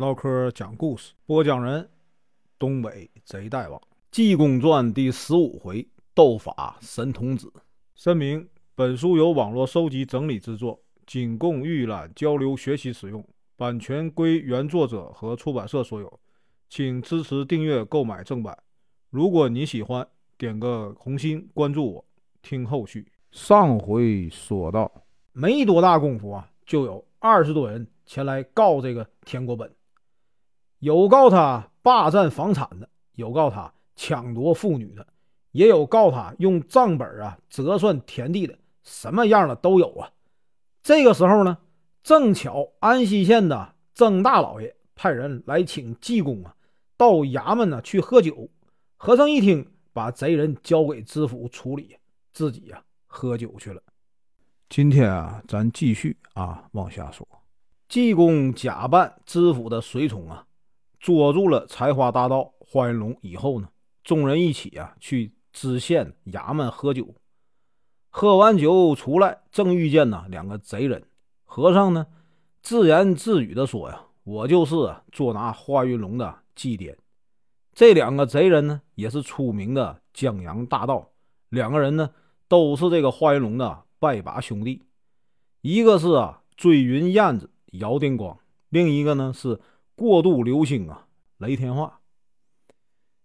唠嗑讲故事，播讲人：东北贼大王，《济公传》第十五回：斗法神童子。声明：本书由网络收集整理制作，仅供预览、交流、学习使用，版权归原作者和出版社所有，请支持订阅、购买正版。如果你喜欢，点个红心，关注我，听后续。上回说到，没多大功夫啊，就有二十多人前来告这个田国本，有告他霸占房产的，有告他抢夺妇女的，也有告他用账本啊折算田地的，什么样的都有啊。这个时候呢，正巧安西县的曾大老爷派人来请济公啊到衙门呢去喝酒。和尚一听，把贼人交给知府处理，自己呀。喝酒去了。今天啊，咱继续啊往下说。济公假扮知府的随从啊，捉住了采花大盗花云龙以后呢，众人一起啊去知县衙门喝酒。喝完酒出来，正遇见呢两个贼人。和尚呢自言自语的说呀：“我就是捉拿花云龙的祭奠。”这两个贼人呢，也是出名的江洋大盗。两个人呢。都是这个华云龙的拜把兄弟，一个是啊追云燕子姚定光，另一个呢是过度流星啊雷天化。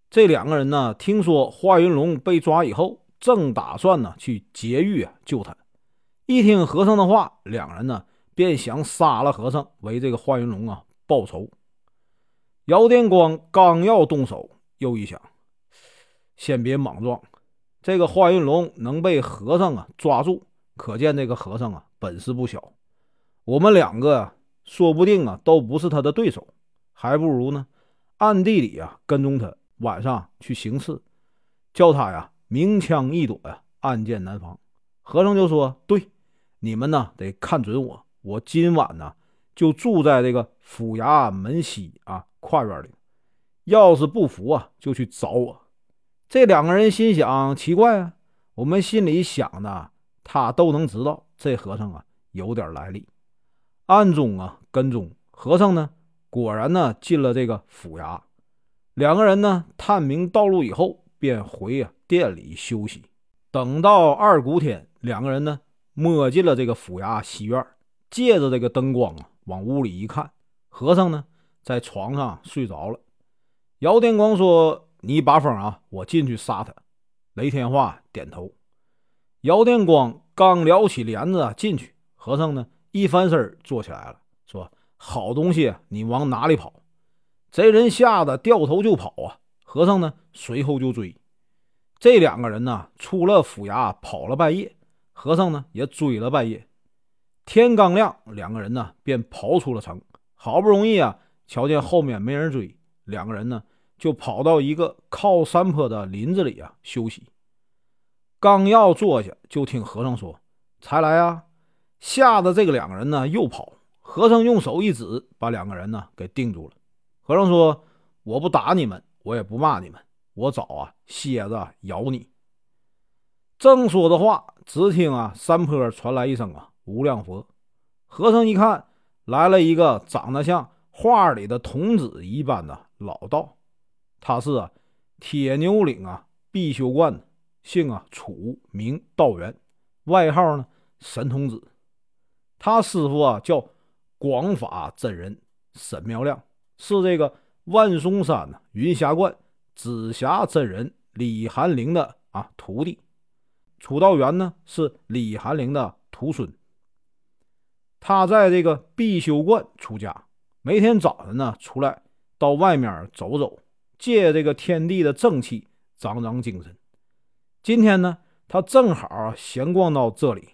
这两个人呢，听说华云龙被抓以后，正打算呢去劫狱啊救他。一听和尚的话，两人呢便想杀了和尚，为这个华云龙啊报仇。姚电光刚要动手，又一想，先别莽撞。这个华云龙能被和尚啊抓住，可见这个和尚啊本事不小。我们两个啊，说不定啊都不是他的对手，还不如呢暗地里啊跟踪他，晚上去行刺，叫他呀明枪易躲呀，暗箭难防。和尚就说：“对，你们呢得看准我，我今晚呢就住在这个府衙门西啊跨院里，要是不服啊，就去找我。”这两个人心想：奇怪啊，我们心里想的，他都能知道。这和尚啊，有点来历，暗中啊跟踪和尚呢。果然呢，进了这个府衙。两个人呢，探明道路以后，便回啊店里休息。等到二鼓天，两个人呢，摸进了这个府衙西院，借着这个灯光啊，往屋里一看，和尚呢，在床上睡着了。姚天光说。你把风啊！我进去杀他。雷天化点头。姚电光刚撩起帘子啊进去，和尚呢一翻身坐起来了，：“好东西，你往哪里跑？”贼人吓得掉头就跑啊！和尚呢随后就追。这两个人呢出了府衙，跑了半夜，和尚呢也追了半夜。天刚亮，两个人呢便跑出了城。好不容易啊，瞧见后面没人追，两个人呢。就跑到一个靠山坡的林子里啊休息。刚要坐下，就听和尚说：“才来啊！”吓得这个两个人呢又跑。和尚用手一指，把两个人呢给定住了。和尚说：“我不打你们，我也不骂你们，我找啊蝎子咬你。”正说着话，只听啊山坡传来一声啊无量佛。和尚一看，来了一个长得像画里的童子一般的老道。他是啊，铁牛岭啊，必修观姓啊楚，名道元，外号呢神童子。他师傅啊叫广法真人沈妙亮，是这个万松山呢云霞观紫霞真人李寒灵的啊徒弟。楚道元呢是李寒灵的徒孙。他在这个必修观出家，每天早晨呢出来到外面走走。借这个天地的正气，长长精神。今天呢，他正好闲逛到这里。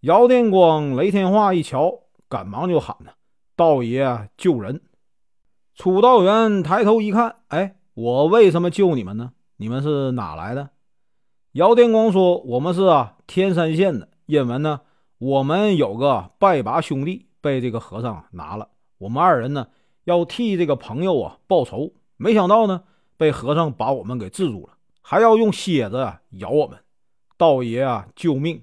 姚电光、雷天化一瞧，赶忙就喊呢：“道爷救人！”楚道元抬头一看，哎，我为什么救你们呢？你们是哪来的？姚电光说：“我们是啊，天山县的。因为呢，我们有个拜把兄弟被这个和尚拿了，我们二人呢要替这个朋友啊报仇。”没想到呢，被和尚把我们给制住了，还要用蝎子啊咬我们。道爷啊，救命！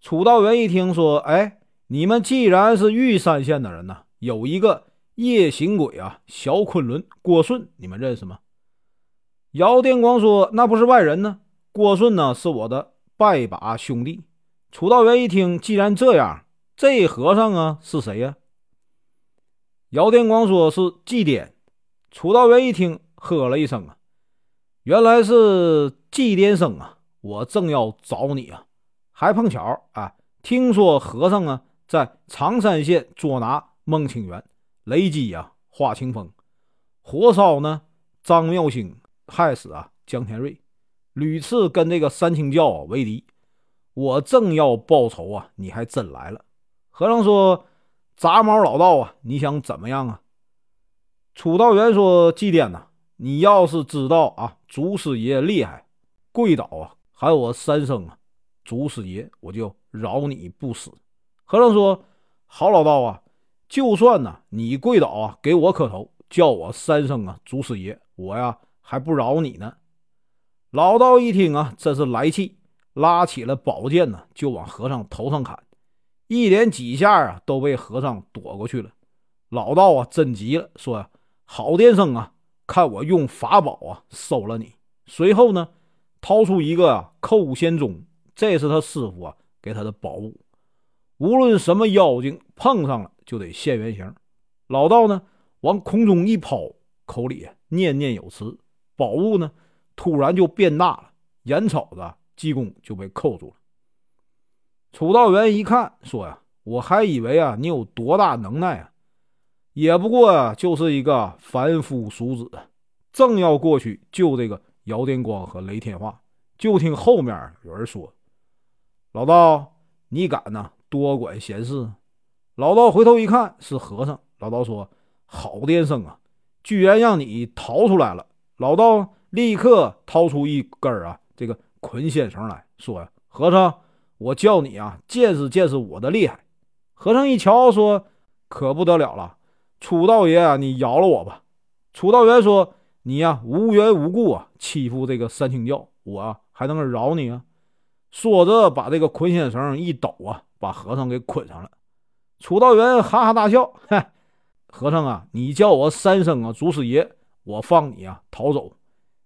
楚道元一听说，哎，你们既然是玉山县的人呢，有一个夜行鬼啊，小昆仑郭顺，你们认识吗？姚电光说：“那不是外人呢，郭顺呢是我的拜把兄弟。”楚道元一听，既然这样，这和尚啊是谁呀？姚电光说是祭奠。楚道元一听，喝了一声啊，原来是祭奠生啊！我正要找你啊，还碰巧啊，听说和尚啊在常山县捉拿孟清源，雷击啊华清风，火烧呢张妙兴。害死啊！江天瑞屡次跟这个三清教啊为敌，我正要报仇啊，你还真来了。和尚说：“杂毛老道啊，你想怎么样啊？”楚道元说：“祭奠呐，你要是知道啊，祖师爷厉害，跪倒啊，喊我三声啊，祖师爷，我就饶你不死。”和尚说：“好老道啊，就算呢，你跪倒啊，给我磕头，叫我三声啊，祖师爷，我呀。”还不饶你呢！老道一听啊，真是来气，拉起了宝剑呢，就往和尚头上砍。一连几下啊，都被和尚躲过去了。老道啊，真急了，说：“好电生啊，看我用法宝啊收了你。”随后呢，掏出一个啊扣仙钟，这是他师傅啊给他的宝物，无论什么妖精碰上了就得现原形。老道呢，往空中一抛，口里念念有词。宝物呢，突然就变大了，眼瞅着济公就被扣住了。楚道元一看，说呀：“我还以为啊，你有多大能耐啊，也不过啊就是一个凡夫俗子。”正要过去救这个姚电光和雷天化，就听后面有人说：“老道，你敢呢，多管闲事！”老道回头一看，是和尚。老道说：“好电生啊，居然让你逃出来了。”老道立刻掏出一根啊，这个捆仙绳来说呀：“和尚，我叫你啊，见识见识我的厉害。”和尚一瞧，说：“可不得了了，楚道爷啊，你饶了我吧。”楚道元说：“你呀，无缘无故啊，欺负这个三清教，我还能饶你啊？”说着，把这个捆仙绳一抖啊，把和尚给捆上了。楚道元哈哈大笑：“嗨，和尚啊，你叫我三声啊，祖师爷。”我放你啊，逃走，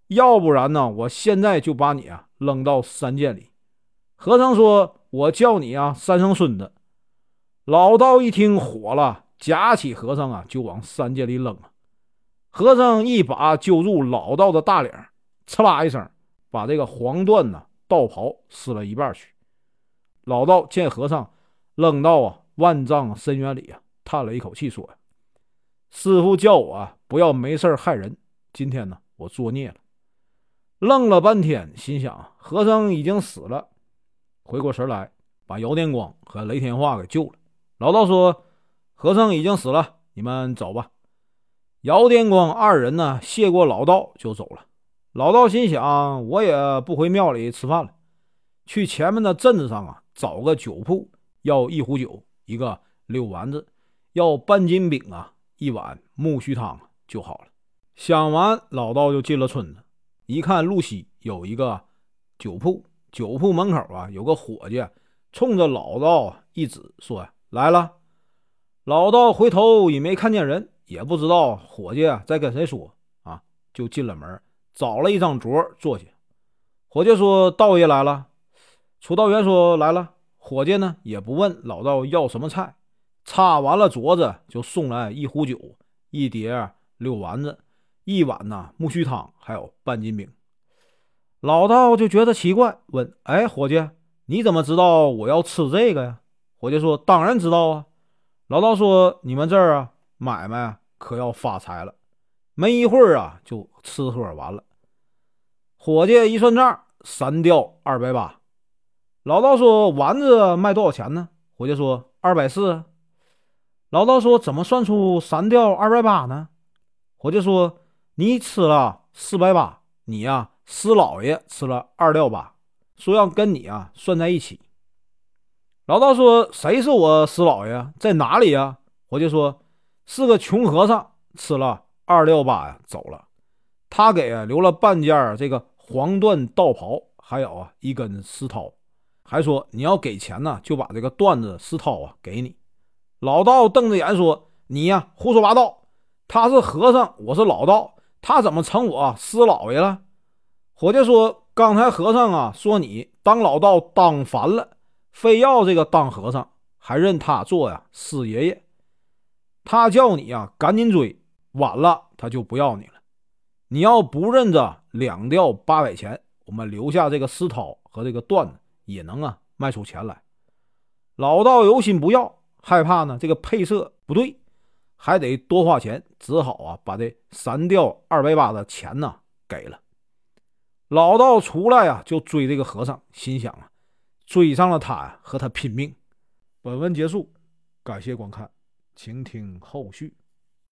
要不然呢，我现在就把你啊扔到山涧里。和尚说：“我叫你啊，三声孙子。”老道一听火了，夹起和尚啊，就往山涧里扔啊。和尚一把揪住老道的大领，呲啦一声，把这个黄缎呢道袍撕了一半去。老道见和尚扔到啊万丈深渊里啊，叹了一口气，说：“。”师傅叫我啊，不要没事害人。今天呢，我作孽了。愣了半天，心想和尚已经死了。回过神来，把姚电光和雷天化给救了。老道说：“和尚已经死了，你们走吧。”姚电光二人呢，谢过老道就走了。老道心想：我也不回庙里吃饭了，去前面的镇子上啊，找个酒铺，要一壶酒，一个六丸子，要半斤饼啊。一碗木须汤就好了。想完，老道就进了村子，一看路西有一个酒铺，酒铺门口啊有个伙计，冲着老道一指，说：“来了。”老道回头也没看见人，也不知道伙计在跟谁说啊，就进了门，找了一张桌坐下。伙计说：“道爷来了。”楚道元说：“来了。”伙计呢也不问老道要什么菜。擦完了桌子，就送来一壶酒、一碟六丸子、一碗呐木须汤，还有半斤饼。老道就觉得奇怪，问：“哎，伙计，你怎么知道我要吃这个呀？”伙计说：“当然知道啊。”老道说：“你们这儿啊，买卖可要发财了。”没一会儿啊，就吃喝完了。伙计一算账，三吊二百八。老道说：“丸子卖多少钱呢？”伙计说：“二百四。”老道说：“怎么算出三吊二百八呢？”伙计说：“你吃了四百八，你呀，师老爷吃了二吊八，说要跟你啊算在一起。”老道说：“谁是我师老爷？在哪里呀？”伙计说：“是个穷和尚，吃了二吊八呀，走了。他给留了半件这个黄缎道袍，还有啊一根丝绦，还说你要给钱呢，就把这个缎子石涛啊给你。”老道瞪着眼说：“你呀，胡说八道！他是和尚，我是老道，他怎么成我师老爷了？伙计说：“刚才和尚啊，说你当老道当烦了，非要这个当和尚，还认他做呀师爷爷。他叫你呀赶紧追，晚了他就不要你了。你要不认着，两吊八百钱，我们留下这个石涛和这个段子也能啊卖出钱来。”老道有心不要，害怕呢这个配色不对，还得多花钱，只好啊把这三吊二百八的钱呢给了。老道出来啊，就追这个和尚，心想啊，追上了他呀，和他拼命。本文结束，感谢观看，请听后续。